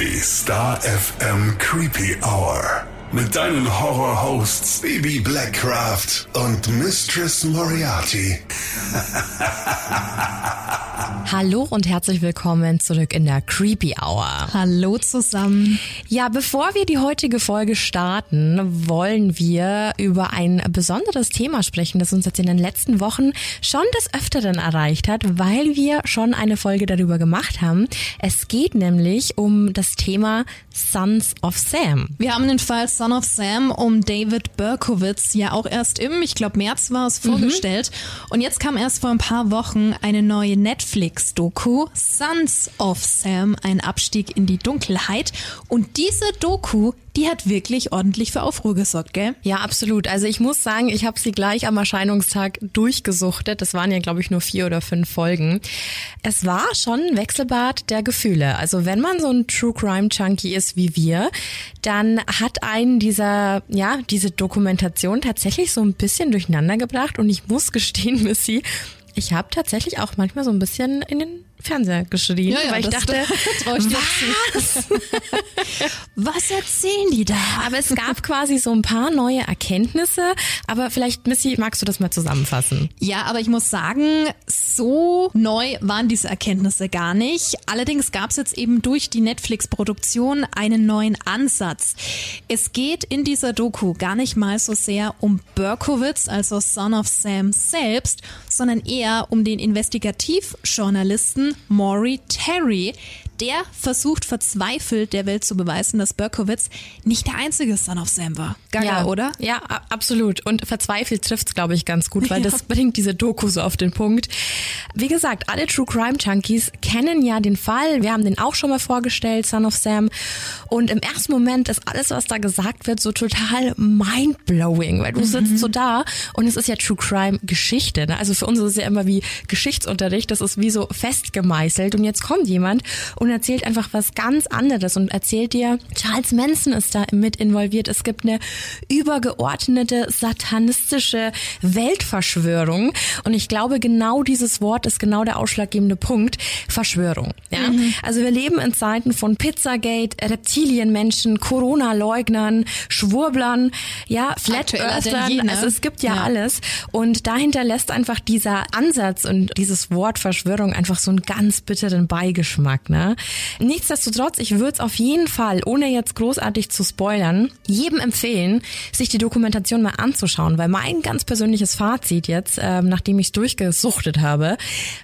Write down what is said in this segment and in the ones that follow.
Die Star FM Creepy Hour. Mit deinen Horror-Hosts Baby Blackcraft und Mistress Moriarty. Hallo und herzlich willkommen zurück in der Creepy Hour. Hallo zusammen. Ja, bevor wir die heutige Folge starten, wollen wir über ein besonderes Thema sprechen, das uns jetzt in den letzten Wochen schon des Öfteren erreicht hat, weil wir schon eine Folge darüber gemacht haben. Es geht nämlich um das Thema Sons of Sam. Wir haben den Fall Son of Sam um David Berkowitz ja auch erst im, ich glaube März war es, vorgestellt. Und jetzt kam erst vor ein paar Wochen eine neue Netflix-Doku, Sons of Sam, ein Abstieg in die Dunkelheit. Und diese Doku, die hat wirklich ordentlich für Aufruhr gesorgt, gell? Ja, absolut. Also ich muss sagen, ich habe sie gleich am Erscheinungstag durchgesuchtet. Das waren ja, glaube ich, nur vier oder fünf Folgen. Es war schon ein Wechselbad der Gefühle. Also wenn man so ein True Crime Junkie ist wie wir, dann hat einen dieser, ja, diese Dokumentation tatsächlich so ein bisschen durcheinander gebracht. Und ich muss gestehen, Missy, ich habe tatsächlich auch manchmal so ein bisschen in den Fernseher geschrien, Ja, ja, weil ich dachte, trau ich dir was? Was erzählen die da? Aber es gab quasi so ein paar neue Erkenntnisse. Aber vielleicht, Missy, magst du das mal zusammenfassen? Ja, aber ich muss sagen, so neu waren diese Erkenntnisse gar nicht. Allerdings gab es jetzt eben durch die Netflix-Produktion einen neuen Ansatz. Es geht in dieser Doku gar nicht mal so sehr um Berkowitz, also Son of Sam selbst, sondern eher um den Investigativjournalisten Maury Terry. Der versucht verzweifelt der Welt zu beweisen, dass Berkowitz nicht der einzige Son of Sam war. Gaga, ja, oder? Ja, absolut. Und verzweifelt trifft's, glaube ich, ganz gut, weil das bringt diese Doku so auf den Punkt. Wie gesagt, alle True Crime Junkies kennen ja den Fall. Wir haben den auch schon mal vorgestellt, Son of Sam. Und im ersten Moment ist alles, was da gesagt wird, so total mindblowing, weil du sitzt so da und es ist ja True Crime Geschichte. Ne? Also für uns ist es ja immer wie Geschichtsunterricht. Das ist wie so festgemeißelt. Und jetzt kommt jemand und erzählt einfach was ganz anderes und erzählt dir, Charles Manson ist da mit involviert. Es gibt eine übergeordnete satanistische Weltverschwörung. Und ich glaube, genau dieses Wort ist genau der ausschlaggebende Punkt. Verschwörung. Ja? Also wir leben in Zeiten von Pizzagate, Reptilienmenschen, Corona-Leugnern, Schwurblern, ja, Flat Earthern. ne? Also es gibt ja, Ja. alles. Und dahinter lässt einfach dieser Ansatz und dieses Wort Verschwörung einfach so einen ganz bitteren Beigeschmack. Ne? Nichtsdestotrotz, ich würde es auf jeden Fall, ohne jetzt großartig zu spoilern, jedem empfehlen, sich die Dokumentation mal anzuschauen, weil mein ganz persönliches Fazit jetzt, ähm, nachdem ich es durchgesuchtet habe,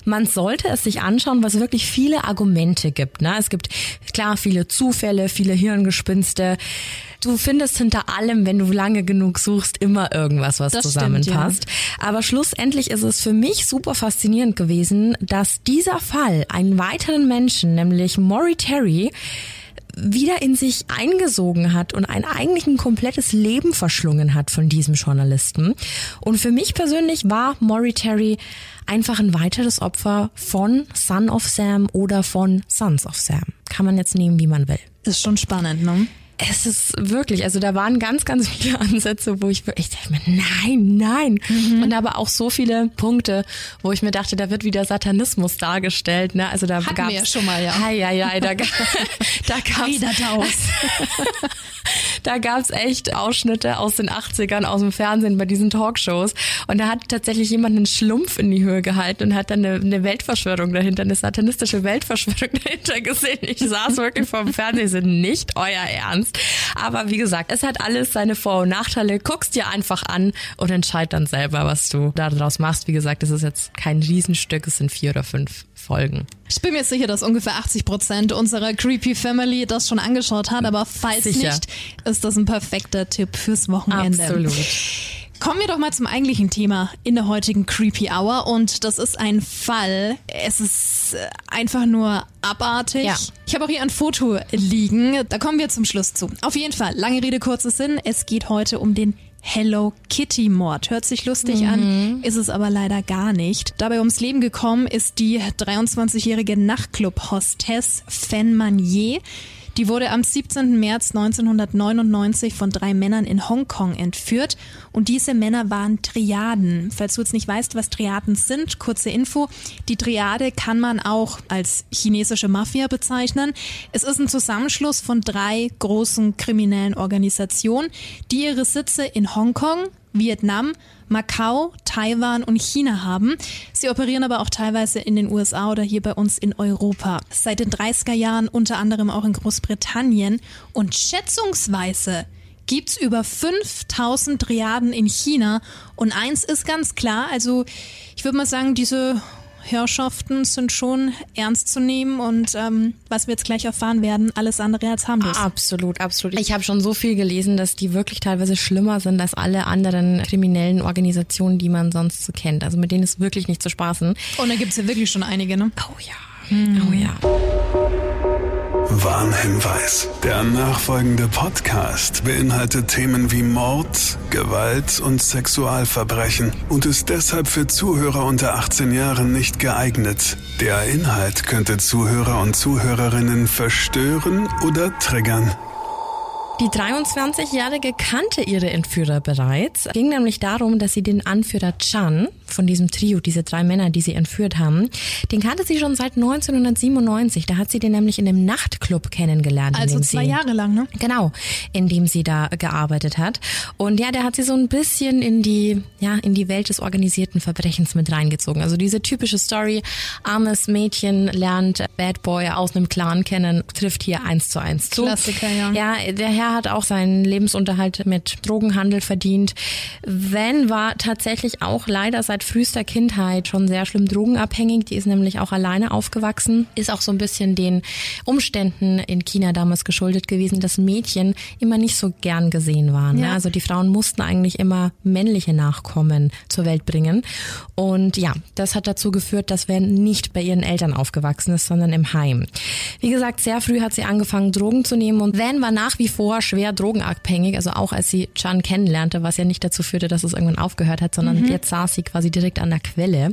man sollte es sich anschauen, was wirklich viele Argumente gibt. Ne? Es gibt klar viele Zufälle, viele Hirngespinste. Du findest hinter allem, wenn du lange genug suchst, immer irgendwas, was Das stimmt, zusammenpasst. Aber schlussendlich ist es für mich super faszinierend gewesen, dass dieser Fall einen weiteren Menschen, nämlich Maury Terry, wieder in sich eingesogen hat und ein eigentlich ein komplettes Leben verschlungen hat von diesem Journalisten. Und für mich persönlich war Maury Terry einfach ein weiteres Opfer von Son of Sam oder von Sons of Sam. Kann man jetzt nehmen, wie man will. Ist schon spannend, ne? Es ist wirklich, also da waren ganz, ganz viele Ansätze, wo ich wirklich dachte, mir, nein, nein. Und aber auch so viele Punkte, wo ich mir dachte, da wird wieder Satanismus dargestellt. Ne? Also da gab's, wir ja schon mal, ja. Hei, hei, hei, da, da gab's, Heiderdaus. Da gab's echt Ausschnitte aus den 80ern aus dem Fernsehen bei diesen Talkshows. Und da hat tatsächlich jemand einen Schlumpf in die Höhe gehalten und hat dann eine, eine Weltverschwörung dahinter, eine satanistische Weltverschwörung dahinter gesehen. Ich saß wirklich vor dem Fernsehen, nicht euer Ernst. Aber wie gesagt, es hat alles seine Vor- und Nachteile. Guck's dir einfach an und entscheid dann selber, was du daraus machst. Wie gesagt, es ist jetzt kein Riesenstück, es sind vier oder fünf Folgen. Ich bin mir sicher, dass ungefähr 80 Prozent unserer Creepy Family das schon angeschaut hat, aber falls Sicher. nicht, ist das ein perfekter Tipp fürs Wochenende. Absolut. Kommen wir doch mal zum eigentlichen Thema in der heutigen Creepy Hour und das ist ein Fall. Es ist äh, einfach nur abartig. Ja. Ich habe auch hier ein Foto liegen. Da kommen wir zum Schluss zu. Auf jeden Fall, lange Rede, kurzer Sinn. Es geht heute um den Hello Kitty Mord. Hört sich lustig an, ist es aber leider gar nicht. Dabei ums Leben gekommen ist die 23-jährige Nachtclub-Hostess Fan Manier. Die wurde am 17. März 1999 von drei Männern in Hongkong entführt. Und diese Männer waren Triaden. Falls du jetzt nicht weißt, was Triaden sind, kurze Info. Die Triade kann man auch als chinesische Mafia bezeichnen. Es ist ein Zusammenschluss von drei großen kriminellen Organisationen, die ihre Sitze in Hongkong, Vietnam, Macau, Taiwan und China haben. Sie operieren aber auch teilweise in den USA oder hier bei uns in Europa. Seit den 30er Jahren unter anderem auch in Großbritannien und schätzungsweise gibt's über 5000 Triaden in China und eins ist ganz klar, also ich würde mal sagen, diese Herrschaften sind schon ernst zu nehmen und ähm, was wir jetzt gleich erfahren werden, alles andere als harmlos. Absolut, absolut. Ich habe schon so viel gelesen, dass die wirklich teilweise schlimmer sind als alle anderen kriminellen Organisationen, die man sonst so kennt. Also mit denen ist wirklich nicht zu spaßen. Und da gibt's ja wirklich schon einige, ne? Oh ja. Hm. Oh ja. Warnhinweis. Der nachfolgende Podcast beinhaltet Themen wie Mord, Gewalt und Sexualverbrechen und ist deshalb für Zuhörer unter 18 Jahren nicht geeignet. Der Inhalt könnte Zuhörer und Zuhörerinnen verstören oder triggern. Die 23-Jährige kannte ihre Entführer bereits. Es ging nämlich darum, dass sie den Anführer Chan von diesem Trio, diese drei Männer, die sie entführt haben, den kannte sie schon seit 1997. Da hat sie den nämlich in einem Nachtclub kennengelernt. Also zwei sie, Jahre lang, ne? Genau, in dem sie da gearbeitet hat. Und ja, der hat sie so ein bisschen in die, ja, in die Welt des organisierten Verbrechens mit reingezogen. Also diese typische Story, armes Mädchen lernt Bad Boy aus einem Clan kennen, trifft hier eins zu eins zu. Klassiker, ja. Ja, der Herr hat auch seinen Lebensunterhalt mit Drogenhandel verdient. Van war tatsächlich auch leider seit frühester Kindheit schon sehr schlimm drogenabhängig. Die ist nämlich auch alleine aufgewachsen. Ist auch so ein bisschen den Umständen in China damals geschuldet gewesen, dass Mädchen immer nicht so gern gesehen waren. Ja. Also die Frauen mussten eigentlich immer männliche Nachkommen zur Welt bringen. Und ja, das hat dazu geführt, dass Van nicht bei ihren Eltern aufgewachsen ist, sondern im Heim. Wie gesagt, sehr früh hat sie angefangen, Drogen zu nehmen und Van war nach wie vor schwer drogenabhängig, also auch als sie Chan kennenlernte, was ja nicht dazu führte, dass es irgendwann aufgehört hat, sondern mhm. jetzt saß sie quasi direkt an der Quelle.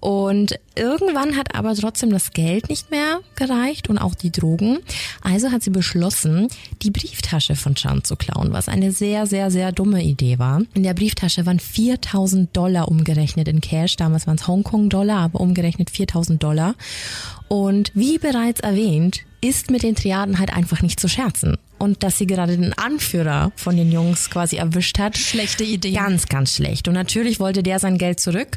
Und irgendwann hat aber trotzdem das Geld nicht mehr gereicht und auch die Drogen. Also hat sie beschlossen, die Brieftasche von Chan zu klauen, was eine sehr, sehr, sehr dumme Idee war. In der Brieftasche waren 4000 Dollar umgerechnet in Cash. Damals waren es Hongkong-Dollar, aber umgerechnet 4000 Dollar. Und wie bereits erwähnt, ist mit den Triaden halt einfach nicht zu scherzen und dass sie gerade den Anführer von den Jungs quasi erwischt hat. Schlechte Idee. Ganz, ganz schlecht. Und natürlich wollte der sein Geld zurück.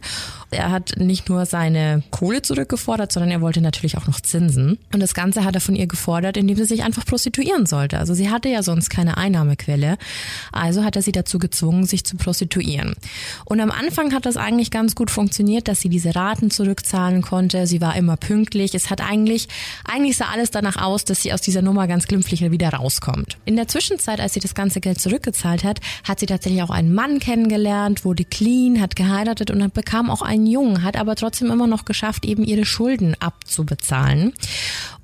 Er hat nicht nur seine Kohle zurückgefordert, sondern er wollte natürlich auch noch Zinsen. Und das Ganze hat er von ihr gefordert, indem sie sich einfach prostituieren sollte. Also sie hatte ja sonst keine Einnahmequelle. Also hat er sie dazu gezwungen, sich zu prostituieren. Und am Anfang hat das eigentlich ganz gut funktioniert, dass sie diese Raten zurückzahlen konnte. Sie war immer pünktlich. Es hat eigentlich, eigentlich sah alles danach aus, dass sie aus dieser Nummer ganz glimpflich wieder rauskommt. In der Zwischenzeit, als sie das ganze Geld zurückgezahlt hat, hat sie tatsächlich auch einen Mann kennengelernt, wurde clean, hat geheiratet und bekam auch einen Jungen, hat aber trotzdem immer noch geschafft, eben ihre Schulden abzubezahlen.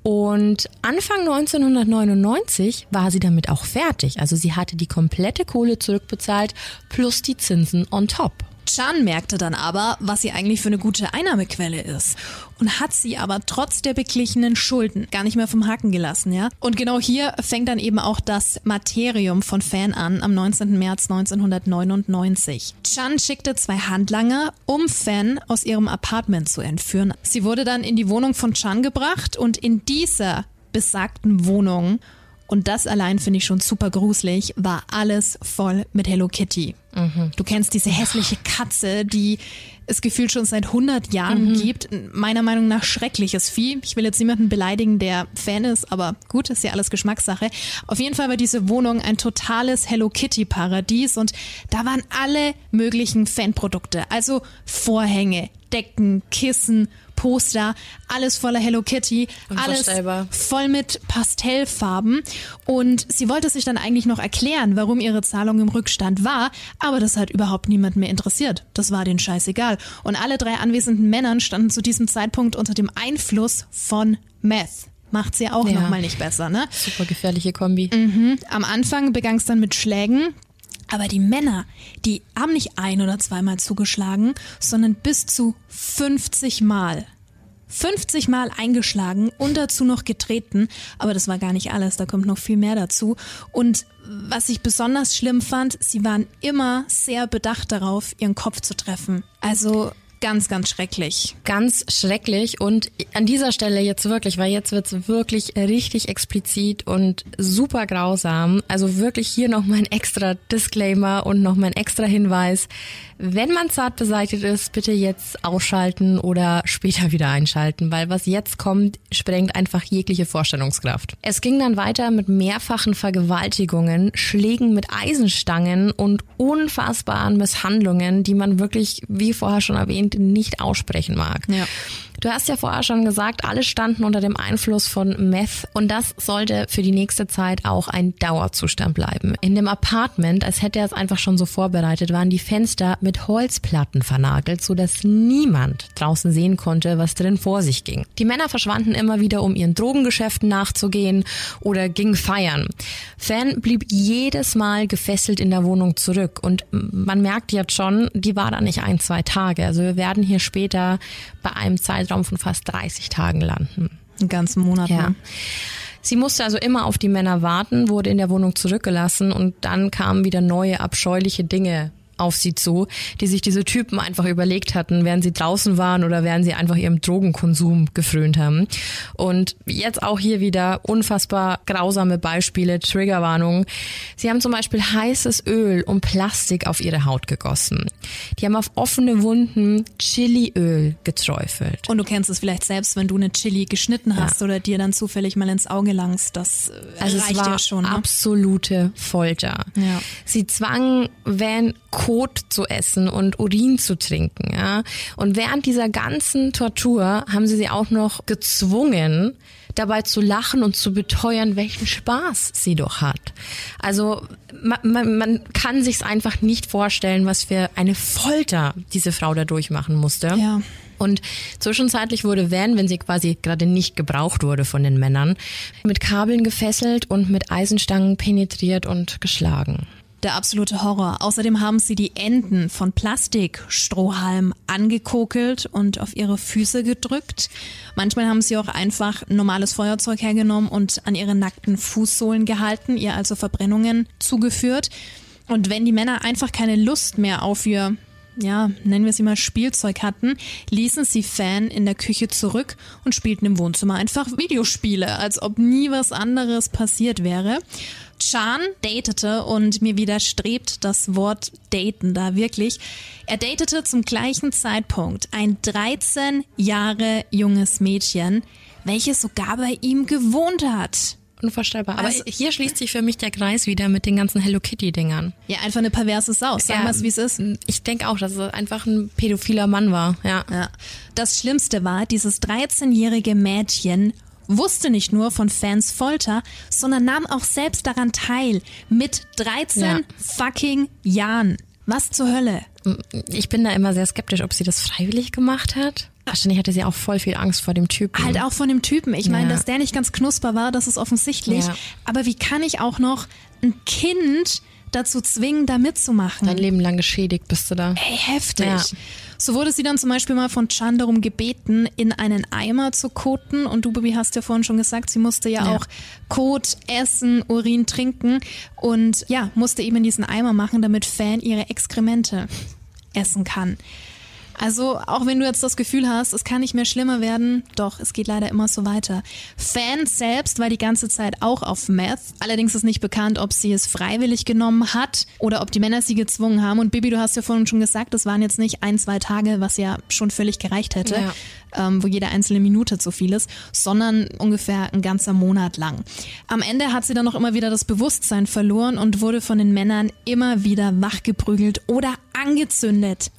Und Anfang 1999 war sie damit auch fertig. Also sie hatte die komplette Kohle zurückbezahlt plus die Zinsen on top. Chan merkte dann aber, was sie eigentlich für eine gute Einnahmequelle ist und hat sie aber trotz der beglichenen Schulden gar nicht mehr vom Haken gelassen, ja. Und genau hier fängt dann eben auch das Materium von Fan an am 19. März 1999. Chan schickte zwei Handlanger, um Fan aus ihrem Apartment zu entführen. Sie wurde dann in die Wohnung von Chan gebracht und in dieser besagten Wohnung und das allein finde ich schon super gruselig, war alles voll mit Hello Kitty. Mhm. Du kennst diese hässliche Katze, die es gefühlt schon seit 100 Jahren mhm. gibt. Meiner Meinung nach schreckliches Vieh. Ich will jetzt niemanden beleidigen, der Fan ist, aber gut, ist ja alles Geschmackssache. Auf jeden Fall war diese Wohnung ein totales Hello Kitty Paradies und da waren alle möglichen Fanprodukte. Also Vorhänge, Decken, Kissen, Poster, alles voller Hello Kitty, alles voll mit Pastellfarben. Und sie wollte sich dann eigentlich noch erklären, warum ihre Zahlung im Rückstand war, aber das hat überhaupt niemand mehr interessiert. Das war den scheißegal. Und alle drei anwesenden Männern standen zu diesem Zeitpunkt unter dem Einfluss von Meth macht sie auch ja. nochmal nicht besser, ne? Super gefährliche Kombi. Mhm. Am Anfang begann es dann mit Schlägen, aber die Männer, die haben nicht ein oder zweimal zugeschlagen, sondern bis zu 50 Mal. 50 Mal eingeschlagen und dazu noch getreten. Aber das war gar nicht alles, da kommt noch viel mehr dazu. Und was ich besonders schlimm fand, sie waren immer sehr bedacht darauf, ihren Kopf zu treffen. Also ganz, ganz schrecklich. Ganz schrecklich und an dieser Stelle jetzt wirklich, weil jetzt wird's wirklich richtig explizit und super grausam. Also wirklich hier noch mein extra Disclaimer und noch mein extra Hinweis. Wenn man zart beseitigt ist, bitte jetzt ausschalten oder später wieder einschalten, weil was jetzt kommt, sprengt einfach jegliche Vorstellungskraft. Es ging dann weiter mit mehrfachen Vergewaltigungen, Schlägen mit Eisenstangen und unfassbaren Misshandlungen, die man wirklich, wie vorher schon erwähnt, nicht aussprechen mag. Ja. Du hast ja vorher schon gesagt, alle standen unter dem Einfluss von Meth und das sollte für die nächste Zeit auch ein Dauerzustand bleiben. In dem Apartment, als hätte er es einfach schon so vorbereitet, waren die Fenster mit Holzplatten vernagelt, so dass niemand draußen sehen konnte, was drin vor sich ging. Die Männer verschwanden immer wieder, um ihren Drogengeschäften nachzugehen oder gingen feiern. Fan blieb jedes Mal gefesselt in der Wohnung zurück und man merkt jetzt schon, die war da nicht ein, zwei Tage. Also wir werden hier später bei einem Zeitraum Zeitraum von fast 30 Tagen landen. Einen ganzen Monat. Ja. Ne? Sie musste also immer auf die Männer warten, wurde in der Wohnung zurückgelassen und dann kamen wieder neue abscheuliche Dinge auf sie zu, die sich diese Typen einfach überlegt hatten, während sie draußen waren oder während sie einfach ihrem Drogenkonsum gefrönt haben. Und jetzt auch hier wieder unfassbar grausame Beispiele, Triggerwarnungen. Sie haben zum Beispiel heißes Öl und Plastik auf ihre Haut gegossen. Die haben auf offene Wunden Chiliöl geträufelt. Und du kennst es vielleicht selbst, wenn du eine Chili geschnitten hast ja. oder dir dann zufällig mal ins Auge langst. Das äh, also reicht es war ja schon. Ne? Absolute Folter. Ja. Sie zwangen Van Kot zu essen und Urin zu trinken. Ja? Und während dieser ganzen Tortur haben sie sie auch noch gezwungen, dabei zu lachen und zu beteuern, welchen Spaß sie doch hat. Also man, man, man kann sich's einfach nicht vorstellen, was für eine Folter diese Frau da durchmachen musste. Ja. Und zwischenzeitlich wurde Van, wenn sie quasi gerade nicht gebraucht wurde von den Männern, mit Kabeln gefesselt und mit Eisenstangen penetriert und geschlagen der absolute Horror. Außerdem haben sie die Enden von Plastikstrohhalm angekokelt und auf ihre Füße gedrückt. Manchmal haben sie auch einfach normales Feuerzeug hergenommen und an ihre nackten Fußsohlen gehalten, ihr also Verbrennungen zugeführt. Und wenn die Männer einfach keine Lust mehr auf ihr ja, nennen wir sie mal Spielzeug hatten, ließen sie Fan in der Küche zurück und spielten im Wohnzimmer einfach Videospiele, als ob nie was anderes passiert wäre. Chan datete und mir widerstrebt das Wort daten da wirklich. Er datete zum gleichen Zeitpunkt ein 13 Jahre junges Mädchen, welches sogar bei ihm gewohnt hat. Unvorstellbar. Aber also, hier schließt sich für mich der Kreis wieder mit den ganzen Hello Kitty-Dingern. Ja, einfach eine perverse Sau. Sag ja, mal, wie es ist. Ich denke auch, dass es einfach ein pädophiler Mann war. Ja. ja. Das Schlimmste war, dieses 13-jährige Mädchen wusste nicht nur von Fans Folter, sondern nahm auch selbst daran teil. Mit 13 ja. fucking Jahren. Was zur Hölle? Ich bin da immer sehr skeptisch, ob sie das freiwillig gemacht hat. Wahrscheinlich hatte sie auch voll viel Angst vor dem Typen. Halt auch vor dem Typen. Ich meine, dass der nicht ganz knusper war, das ist offensichtlich. Ja. Aber wie kann ich auch noch ein Kind dazu zwingen, da mitzumachen? Dein Leben lang geschädigt bist du da. Ey, heftig. So wurde sie dann zum Beispiel mal von Chan darum gebeten, in einen Eimer zu koten. Und du, Bibi, hast ja vorhin schon gesagt, sie musste ja, ja. auch Kot essen, Urin trinken und ja, musste eben in diesen Eimer machen, damit Fan ihre Exkremente essen kann. Also auch wenn du jetzt das Gefühl hast, es kann nicht mehr schlimmer werden, doch, es geht leider immer so weiter. Fan selbst war die ganze Zeit auch auf Meth. Allerdings ist nicht bekannt, ob sie es freiwillig genommen hat oder ob die Männer sie gezwungen haben. Und Bibi, du hast ja vorhin schon gesagt, das waren jetzt nicht ein, zwei Tage, was ja schon völlig gereicht hätte. Ja. Ähm, wo jede einzelne Minute zu viel ist, sondern ungefähr ein ganzer Monat lang. Am Ende hat sie dann noch immer wieder das Bewusstsein verloren und wurde von den Männern immer wieder wachgeprügelt oder angezündet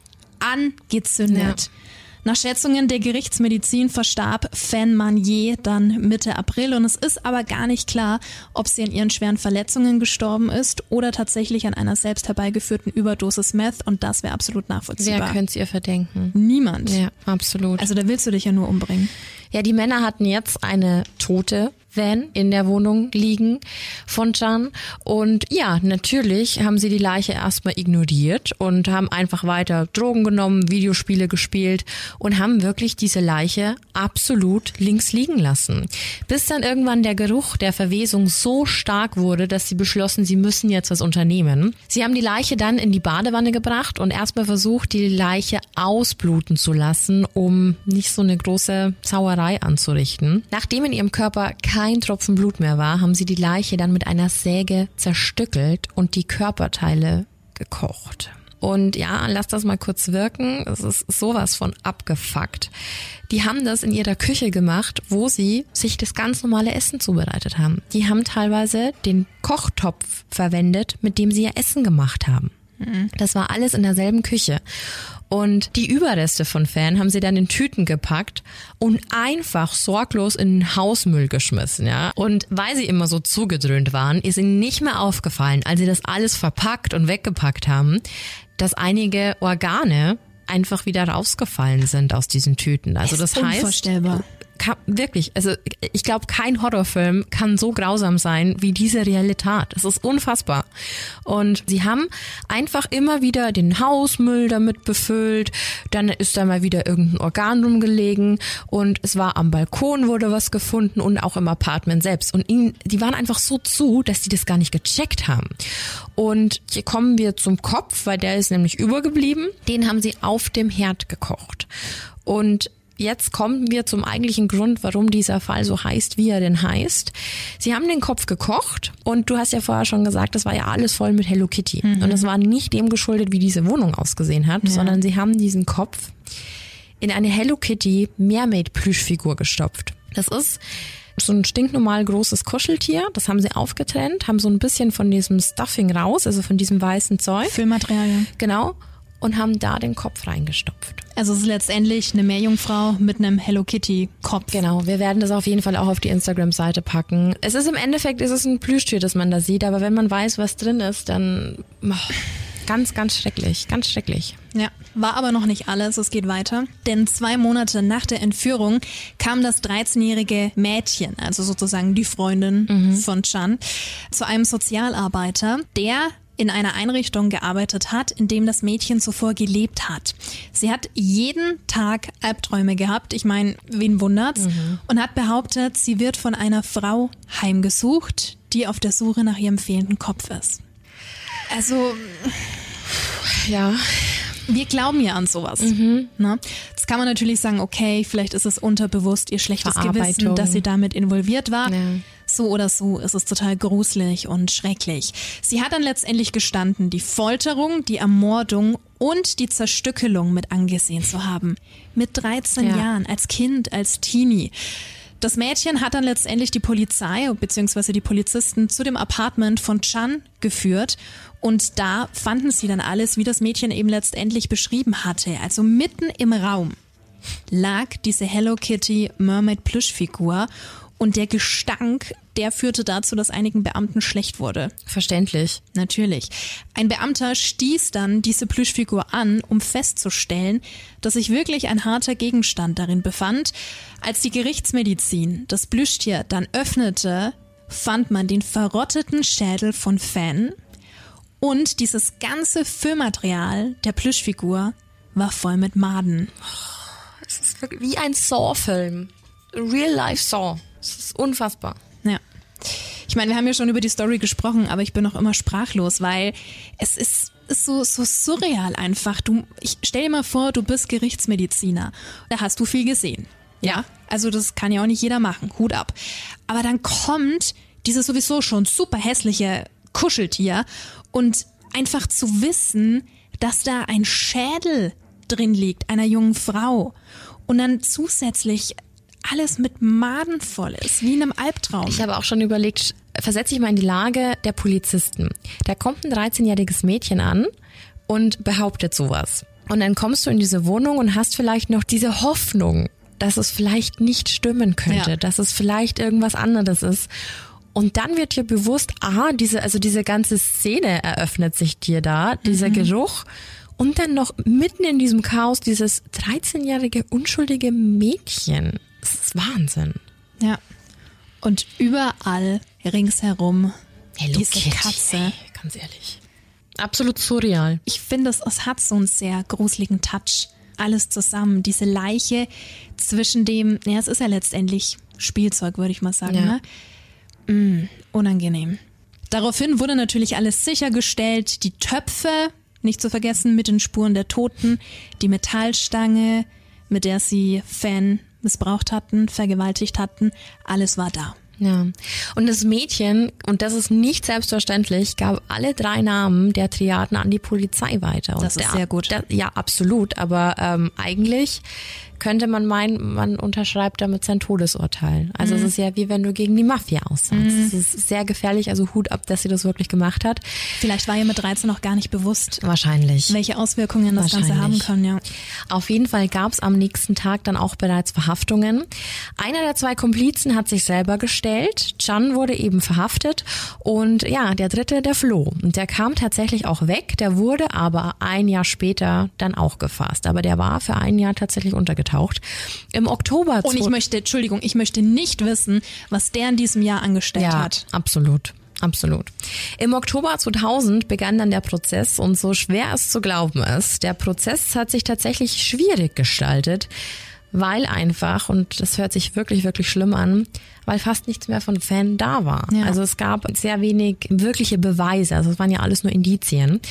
angezündet. Ja. Nach Schätzungen der Gerichtsmedizin verstarb Fan Manier dann Mitte April und es ist aber gar nicht klar, ob sie an ihren schweren Verletzungen gestorben ist oder tatsächlich an einer selbst herbeigeführten Überdosis Meth und das wäre absolut nachvollziehbar. Wer könnte es ihr verdenken? Niemand. Ja, absolut. Also da willst du dich ja nur umbringen. Ja, die Männer hatten jetzt eine tote Van in der Wohnung liegen von Can. Und ja, natürlich haben sie die Leiche erstmal ignoriert und haben einfach weiter Drogen genommen, Videospiele gespielt und haben wirklich diese Leiche absolut links liegen lassen. Bis dann irgendwann der Geruch der Verwesung so stark wurde, dass sie beschlossen, sie müssen jetzt was unternehmen. Sie haben die Leiche dann in die Badewanne gebracht und erstmal versucht, die Leiche ausbluten zu lassen, um nicht so eine große Zauerei anzurichten. Nachdem in ihrem Körper kein Tropfen Blut mehr war, haben sie die Leiche dann mit einer Säge zerstückelt und die Körperteile gekocht. Und ja, lass das mal kurz wirken. Es ist sowas von abgefuckt. Die haben das in ihrer Küche gemacht, wo sie sich das ganz normale Essen zubereitet haben. Die haben teilweise den Kochtopf verwendet, mit dem sie ihr Essen gemacht haben. Das war alles in derselben Küche. Und die Überreste von Fan haben sie dann in Tüten gepackt und einfach sorglos in den Hausmüll geschmissen, ja. Und weil sie immer so zugedröhnt waren, ist ihnen nicht mehr aufgefallen, als sie das alles verpackt und weggepackt haben, dass einige Organe einfach wieder rausgefallen sind aus diesen Tüten. Also das heißt, Unvorstellbar. Kann, wirklich, also ich glaube, kein Horrorfilm kann so grausam sein wie diese Realität. Es ist unfassbar. Und sie haben einfach immer wieder den Hausmüll damit befüllt, dann ist da mal wieder irgendein Organ rumgelegen und es war am Balkon wurde was gefunden und auch im Apartment selbst. Und ihnen, die waren einfach so zu, dass die das gar nicht gecheckt haben. Und hier kommen wir zum Kopf, weil der ist nämlich übergeblieben. Den haben sie auf dem Herd gekocht. Und Jetzt kommen wir zum eigentlichen Grund, warum dieser Fall so heißt, wie er denn heißt. Sie haben den Kopf gekocht und du hast ja vorher schon gesagt, das war ja alles voll mit Hello Kitty. Und das war nicht dem geschuldet, wie diese Wohnung ausgesehen hat, sondern sie haben diesen Kopf in eine Hello Kitty Mermaid Plüschfigur gestopft. Das ist so ein stinknormal großes Kuscheltier. Das haben sie aufgetrennt, haben so ein bisschen von diesem Stuffing raus, also von diesem weißen Zeug. Füllmaterial. ja. Genau. Und haben da den Kopf reingestopft. Also es ist letztendlich eine Meerjungfrau mit einem Hello Kitty Kopf. Genau, wir werden das auf jeden Fall auch auf die Instagram-Seite packen. Es ist im Endeffekt, ist es ein Plüschtier, das man da sieht, aber wenn man weiß, was drin ist, dann oh, ganz, ganz schrecklich, ganz schrecklich. Ja, war aber noch nicht alles, es geht weiter. Denn zwei Monate nach der Entführung kam das 13-jährige Mädchen, also sozusagen die Freundin von Chan, zu einem Sozialarbeiter, der in einer Einrichtung gearbeitet hat, in dem das Mädchen zuvor gelebt hat. Sie hat jeden Tag Albträume gehabt, ich meine, wen wundert's, und hat behauptet, sie wird von einer Frau heimgesucht, die auf der Suche nach ihrem fehlenden Kopf ist. Also, Ja, wir glauben ja an sowas. Mhm. Ne? Jetzt kann man natürlich sagen, okay, vielleicht ist es unterbewusst ihr schlechtes. Gewissen, dass sie damit involviert war. Ja. So oder so ist es total gruselig und schrecklich. Sie hat dann letztendlich gestanden, die Folterung, die Ermordung und die Zerstückelung mit angesehen zu haben. Mit 13 Ja. Jahren, als Kind, als Teenie. Das Mädchen hat dann letztendlich die Polizei bzw. die Polizisten zu dem Apartment von Chan geführt und da fanden sie dann alles, wie das Mädchen eben letztendlich beschrieben hatte. Also mitten im Raum lag diese Hello Kitty Mermaid Plüschfigur und der Gestank, der führte dazu, dass einigen Beamten schlecht wurde. verständlich. Natürlich. Ein Beamter stieß dann diese Plüschfigur an, um festzustellen, dass sich wirklich ein harter Gegenstand darin befand. Als die Gerichtsmedizin das Plüschtier dann öffnete, fand man den verrotteten Schädel von Fan und dieses ganze Füllmaterial der Plüschfigur war voll mit Maden. Es ist wirklich wie ein Saw-Film. Real-Life Saw. Es ist unfassbar. Ich meine, wir haben ja schon über die Story gesprochen, aber ich bin noch immer sprachlos, weil es ist, ist so, so surreal einfach. Du, ich stell dir mal vor, du bist Gerichtsmediziner. Da hast du viel gesehen. Ja. Also das kann ja auch nicht jeder machen. Hut ab. Aber dann kommt dieses sowieso schon super hässliche Kuscheltier und einfach zu wissen, dass da ein Schädel drin liegt, einer jungen Frau. Und dann zusätzlich alles mit Maden voll ist, wie in einem Albtraum. Ich habe auch schon überlegt, versetze ich mal in die Lage der Polizisten. Da kommt ein 13-jähriges Mädchen an und behauptet sowas. Und dann kommst du in diese Wohnung und hast vielleicht noch diese Hoffnung, dass es vielleicht nicht stimmen könnte, Ja. dass es vielleicht irgendwas anderes ist. Und dann wird dir bewusst, ah, diese, also diese ganze Szene eröffnet sich dir da, dieser Geruch. Und dann noch mitten in diesem Chaos dieses 13-jährige unschuldige Mädchen. Das ist Wahnsinn. ja. Und überall ringsherum Hello diese Kitty, Katze. ey, ganz ehrlich. Absolut surreal. Ich finde, es, es hat so einen sehr gruseligen Touch. Alles zusammen. Diese Leiche zwischen dem, ja, es ist ja letztendlich Spielzeug, würde ich mal sagen. Ja. Ne? Mm, unangenehm. Daraufhin wurde natürlich alles sichergestellt. Die Töpfe, nicht zu vergessen, mit den Spuren der Toten. Die Metallstange, mit der sie Fan missbraucht hatten, vergewaltigt hatten. Alles war da. Ja. Und das Mädchen, und das ist nicht selbstverständlich, gab alle drei Namen der Triaden an die Polizei weiter. Und Das ist der, sehr gut. Der, ja, absolut. Aber ähm, eigentlich könnte man meinen, man unterschreibt damit sein Todesurteil. Also Mhm. es ist ja wie wenn du gegen die Mafia aussagst. Es ist sehr gefährlich, also Hut ab, dass sie das wirklich gemacht hat. Vielleicht war ihr mit 13 noch gar nicht bewusst, Wahrscheinlich. welche Auswirkungen das Ganze haben kann, ja. Auf jeden Fall gab es am nächsten Tag dann auch bereits Verhaftungen. Einer der zwei Komplizen hat sich selber gestellt. Chan wurde eben verhaftet und ja, der dritte, der floh. Und der kam tatsächlich auch weg. Der wurde aber ein Jahr später dann auch gefasst. Aber der war für ein Jahr tatsächlich untergetaucht. Im Oktober Und ich möchte, Entschuldigung, ich möchte nicht wissen, was der in diesem Jahr angestellt ja, hat. absolut. Absolut. Im Oktober 2000 begann dann der Prozess und so schwer es zu glauben ist, der Prozess hat sich tatsächlich schwierig gestaltet, weil einfach, und das hört sich wirklich, wirklich schlimm an, weil fast nichts mehr von Fan da war. Ja. Also es gab sehr wenig wirkliche Beweise, also es waren ja alles nur Indizien.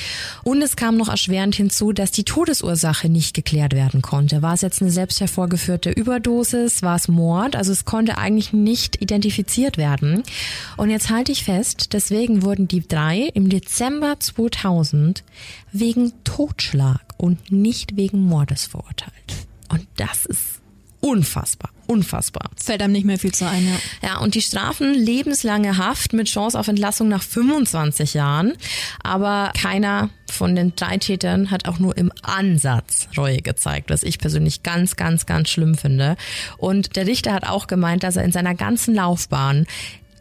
Und es kam noch erschwerend hinzu, dass die Todesursache nicht geklärt werden konnte. War es jetzt eine selbst hervorgeführte Überdosis, war es Mord? Also es konnte eigentlich nicht identifiziert werden. Und jetzt halte ich fest, deswegen wurden die drei im Dezember 2000 wegen Totschlag und nicht wegen Mordes verurteilt. Und das ist unfassbar, unfassbar. Fällt einem nicht mehr viel zu ein, ja. Ja, und die Strafen lebenslange Haft mit Chance auf Entlassung nach 25 Jahren. Aber keiner von den drei Tätern hat auch nur im Ansatz Reue gezeigt, was ich persönlich ganz, ganz, ganz schlimm finde. Und der Richter hat auch gemeint, dass er in seiner ganzen Laufbahn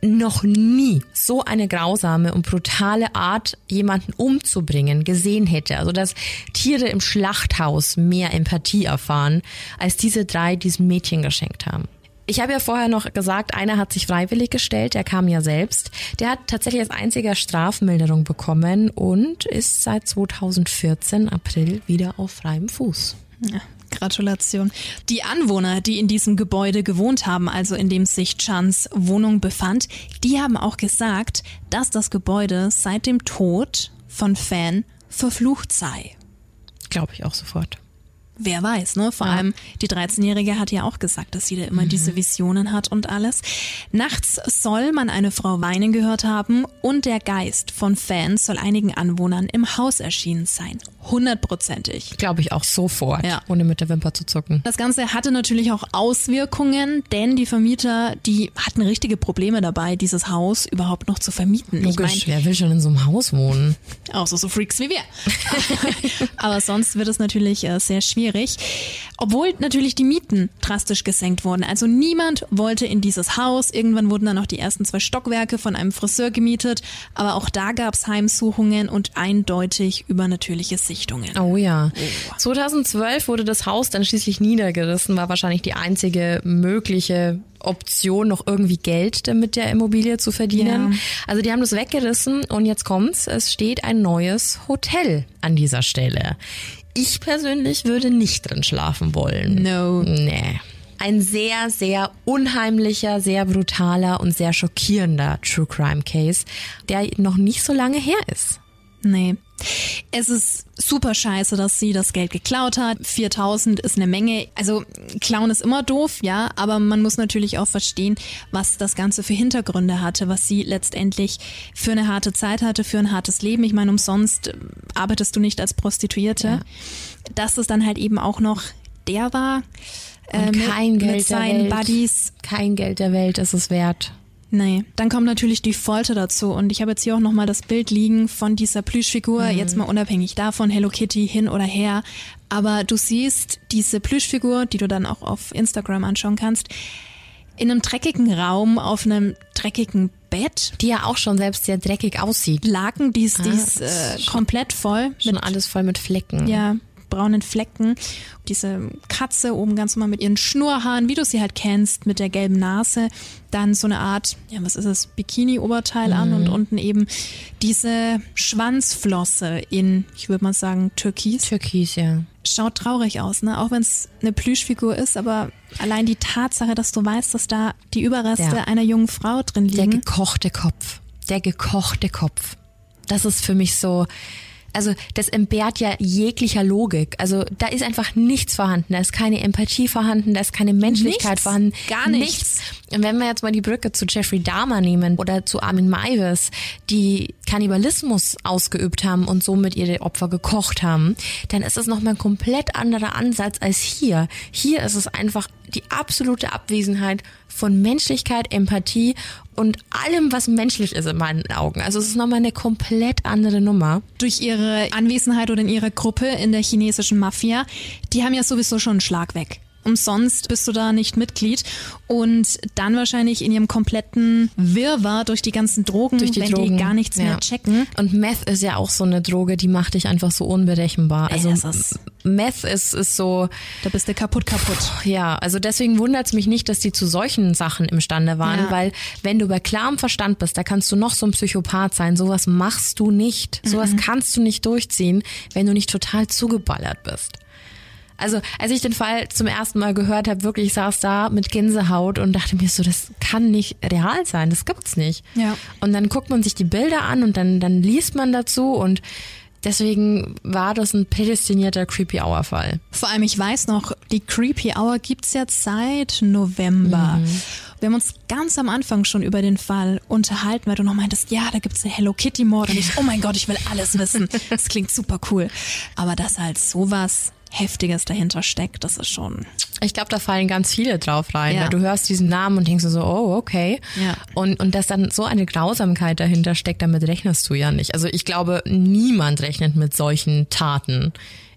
noch nie so eine grausame und brutale Art, jemanden umzubringen, gesehen hätte. Also dass Tiere im Schlachthaus mehr Empathie erfahren, als diese drei diesem Mädchen geschenkt haben. Ich habe ja vorher noch gesagt, einer hat sich freiwillig gestellt, der kam ja selbst. Der hat tatsächlich als einziger Strafmilderung bekommen und ist seit 2014 April wieder auf freiem Fuß. Ja, Gratulation. Die Anwohner, die in diesem Gebäude gewohnt haben, also in dem sich Chans Wohnung befand, die haben auch gesagt, dass das Gebäude seit dem Tod von Fan verflucht sei. Glaube ich auch sofort. Wer weiß, ne? Vor Ja. allem die 13-Jährige hat ja auch gesagt, dass sie da immer diese Visionen hat und alles. Nachts soll man eine Frau weinen gehört haben und der Geist von Fans soll einigen Anwohnern im Haus erschienen sein. Hundertprozentig. Glaube ich auch sofort, Ja. ohne mit der Wimper zu zucken. Das Ganze hatte natürlich auch Auswirkungen, denn die Vermieter, die hatten richtige Probleme dabei, dieses Haus überhaupt noch zu vermieten. Ich Logisch, meine, wer will schon in so einem Haus wohnen? außer so Freaks wie wir. Aber sonst wird es natürlich äh, sehr schwierig. Obwohl natürlich die Mieten drastisch gesenkt wurden. Also niemand wollte in dieses Haus. Irgendwann wurden dann noch die ersten zwei Stockwerke von einem Friseur gemietet. Aber auch da gab es Heimsuchungen und eindeutig übernatürliche Sichtungen. Oh ja. 2012 wurde das Haus dann schließlich niedergerissen, war wahrscheinlich die einzige mögliche Option, noch irgendwie Geld mit der Immobilie zu verdienen. Ja. Also die haben das weggerissen und jetzt kommt's, es steht ein neues Hotel an dieser Stelle. Ich persönlich würde nicht drin schlafen wollen. No. Nee. Ein sehr, sehr unheimlicher, sehr brutaler und sehr schockierender True Crime Case, der noch nicht so lange her ist. Nee. Es ist super scheiße, dass sie das Geld geklaut hat. 4000 ist eine Menge. Also, klauen ist immer doof, ja, aber man muss natürlich auch verstehen, was das Ganze für Hintergründe hatte, was sie letztendlich für eine harte Zeit hatte, für ein hartes Leben. Ich meine, umsonst äh, arbeitest du nicht als Prostituierte. Ja. Dass es dann halt eben auch noch der war, äh, mit, kein Geld mit der seinen Welt. Buddies. Kein Geld der Welt ist es wert. Nee, dann kommt natürlich die Folter dazu und ich habe jetzt hier auch nochmal das Bild liegen von dieser Plüschfigur, Mhm. jetzt mal unabhängig davon, Hello Kitty hin oder her, aber du siehst diese Plüschfigur, die du dann auch auf Instagram anschauen kannst, in einem dreckigen Raum auf einem dreckigen Bett, Die ja auch schon selbst sehr dreckig aussieht. Laken, die ist, die Ah, ist äh, ist schon- komplett voll Schon mit alles voll mit Flecken. ja, braunen Flecken. Diese Katze oben ganz normal mit ihren Schnurrhaaren, wie du sie halt kennst, mit der gelben Nase. Dann so eine Art, ja, was ist das, Bikini-Oberteil mhm. an und unten eben diese Schwanzflosse in, ich würde mal sagen, Türkis. Türkis, ja. Schaut traurig aus, ne? Auch wenn es eine Plüschfigur ist, aber allein die Tatsache, dass du weißt, dass da die Überreste ja. einer jungen Frau drin liegen. Der gekochte Kopf. Der gekochte Kopf. Das ist für mich so, also das entbehrt ja jeglicher Logik. Also da ist einfach nichts vorhanden. Da ist keine Empathie vorhanden, da ist keine Menschlichkeit nichts, vorhanden. Gar nichts. nichts. Und wenn wir jetzt mal die Brücke zu Jeffrey Dahmer nehmen oder zu Armin Maivis, die Kannibalismus ausgeübt haben und somit ihre Opfer gekocht haben, dann ist es nochmal ein komplett anderer Ansatz als hier. Hier ist es einfach die absolute Abwesenheit von Menschlichkeit, Empathie und allem, was menschlich ist in meinen Augen. Also es ist nochmal eine komplett andere Nummer. Durch ihre Anwesenheit oder in ihrer Gruppe in der chinesischen Mafia, die haben ja sowieso schon einen Schlag weg umsonst bist du da nicht Mitglied und dann wahrscheinlich in ihrem kompletten Wirrwarr durch die ganzen Drogen, durch die wenn Drogen, die gar nichts ja. mehr checken. Und Meth ist ja auch so eine Droge, die macht dich einfach so unberechenbar. Also ist Meth ist, ist so... Da bist du kaputt, kaputt. Ja, also deswegen wundert es mich nicht, dass die zu solchen Sachen imstande waren, ja. weil wenn du bei klarem Verstand bist, da kannst du noch so ein Psychopath sein. Sowas machst du nicht. Sowas mhm. kannst du nicht durchziehen, wenn du nicht total zugeballert bist. Also als ich den Fall zum ersten Mal gehört habe, wirklich ich saß da mit Gänsehaut und dachte mir so, das kann nicht real sein, das gibt's nicht. Ja. Und dann guckt man sich die Bilder an und dann, dann liest man dazu und Deswegen war das ein prädestinierter Creepy Hour Fall. Vor allem, ich weiß noch, die Creepy Hour gibt's jetzt seit November. Mhm. Wir haben uns ganz am Anfang schon über den Fall unterhalten, weil du noch meintest, ja, da gibt's eine Hello Kitty Mord und ich, oh mein Gott, ich will alles wissen. Das klingt super cool. Aber dass halt sowas Heftiges dahinter steckt, das ist schon. Ich glaube, da fallen ganz viele drauf rein, ja. weil du hörst diesen Namen und denkst so, oh, okay. Ja. Und, und dass dann so eine Grausamkeit dahinter steckt, damit rechnest du ja nicht. Also ich glaube, niemand rechnet mit solchen Taten.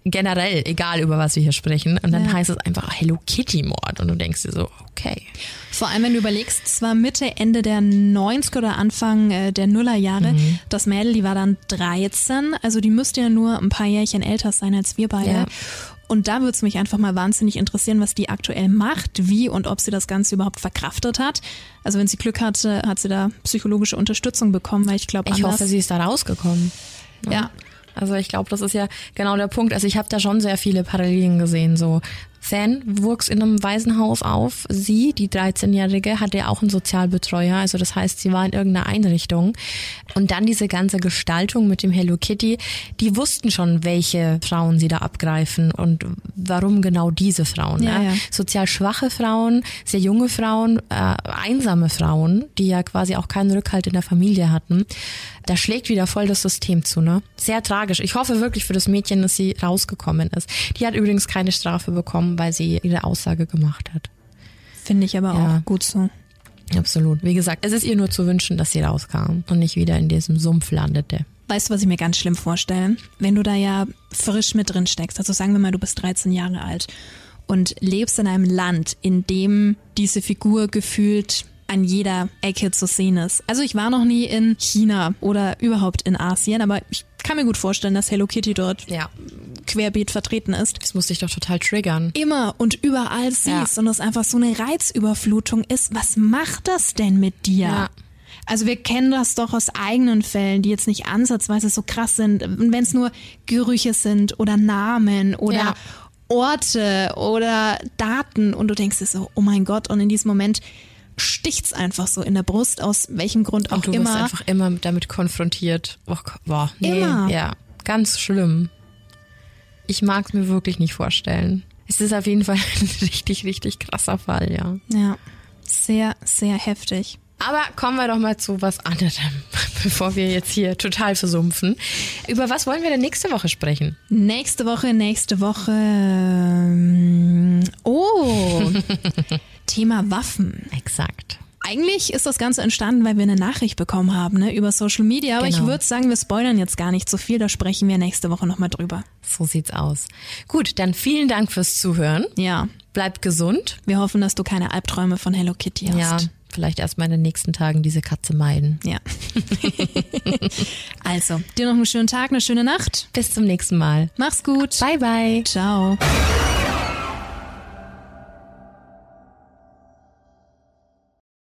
Generell, egal über was wir hier sprechen. Und dann ja. heißt es einfach Hello Kitty Mord. Und du denkst dir so, okay. Vor allem, wenn du überlegst, es war Mitte, Ende der 90er oder Anfang äh, der Nullerjahre. Mhm. Das Mädel, die war dann 13. Also die müsste ja nur ein paar Jährchen älter sein als wir beide. Ja. Und da würde es mich einfach mal wahnsinnig interessieren, was die aktuell macht, wie und ob sie das Ganze überhaupt verkraftet hat. Also wenn sie Glück hatte, hat sie da psychologische Unterstützung bekommen, weil ich glaube, ich hoffe, sie ist da rausgekommen. Ja. ja. Also ich glaube, das ist ja genau der Punkt. Also ich habe da schon sehr viele Parallelen gesehen. So Fan wuchs in einem Waisenhaus auf. Sie, die 13-Jährige, hatte ja auch einen Sozialbetreuer. Also das heißt, sie war in irgendeiner Einrichtung. Und dann diese ganze Gestaltung mit dem Hello Kitty. Die wussten schon, welche Frauen sie da abgreifen und warum genau diese Frauen. Ja, ja. Sozial schwache Frauen, sehr junge Frauen, äh, einsame Frauen, die ja quasi auch keinen Rückhalt in der Familie hatten. Da schlägt wieder voll das System zu, ne? Sehr tragisch. Ich hoffe wirklich für das Mädchen, dass sie rausgekommen ist. Die hat übrigens keine Strafe bekommen, weil sie ihre Aussage gemacht hat. Finde ich aber ja. auch gut so. Absolut. Wie gesagt, es ist ihr nur zu wünschen, dass sie rauskam und nicht wieder in diesem Sumpf landete. Weißt du, was ich mir ganz schlimm vorstelle? Wenn du da ja frisch mit drin steckst, also sagen wir mal, du bist 13 Jahre alt und lebst in einem Land, in dem diese Figur gefühlt an jeder Ecke zu sehen ist. Also ich war noch nie in China oder überhaupt in Asien, aber ich kann mir gut vorstellen, dass Hello Kitty dort ja. Querbeet vertreten ist. Das muss dich doch total triggern. Immer und überall siehst ja. und es einfach so eine Reizüberflutung ist. Was macht das denn mit dir? Ja. Also wir kennen das doch aus eigenen Fällen, die jetzt nicht ansatzweise so krass sind, wenn es nur Gerüche sind oder Namen oder ja. Orte oder Daten und du denkst dir so, oh mein Gott, und in diesem Moment sticht's einfach so in der Brust, aus welchem Grund auch Und du immer. Du bist einfach immer damit konfrontiert. Oh, boah, nee, immer. Ja, ganz schlimm. Ich mag es mir wirklich nicht vorstellen. Es ist auf jeden Fall ein richtig, richtig krasser Fall, ja. Ja, sehr, sehr heftig. Aber kommen wir doch mal zu was anderem, bevor wir jetzt hier total versumpfen. Über was wollen wir denn nächste Woche sprechen? Nächste Woche, nächste Woche. Ähm, oh, Thema Waffen. Exakt. Eigentlich ist das Ganze entstanden, weil wir eine Nachricht bekommen haben ne, über Social Media. Aber genau. ich würde sagen, wir spoilern jetzt gar nicht so viel. Da sprechen wir nächste Woche nochmal drüber. So sieht's aus. Gut, dann vielen Dank fürs Zuhören. Ja. Bleib gesund. Wir hoffen, dass du keine Albträume von Hello Kitty hast. Ja, vielleicht erstmal in den nächsten Tagen diese Katze meiden. Ja. also, dir noch einen schönen Tag, eine schöne Nacht. Bis zum nächsten Mal. Mach's gut. Bye, bye. Ciao.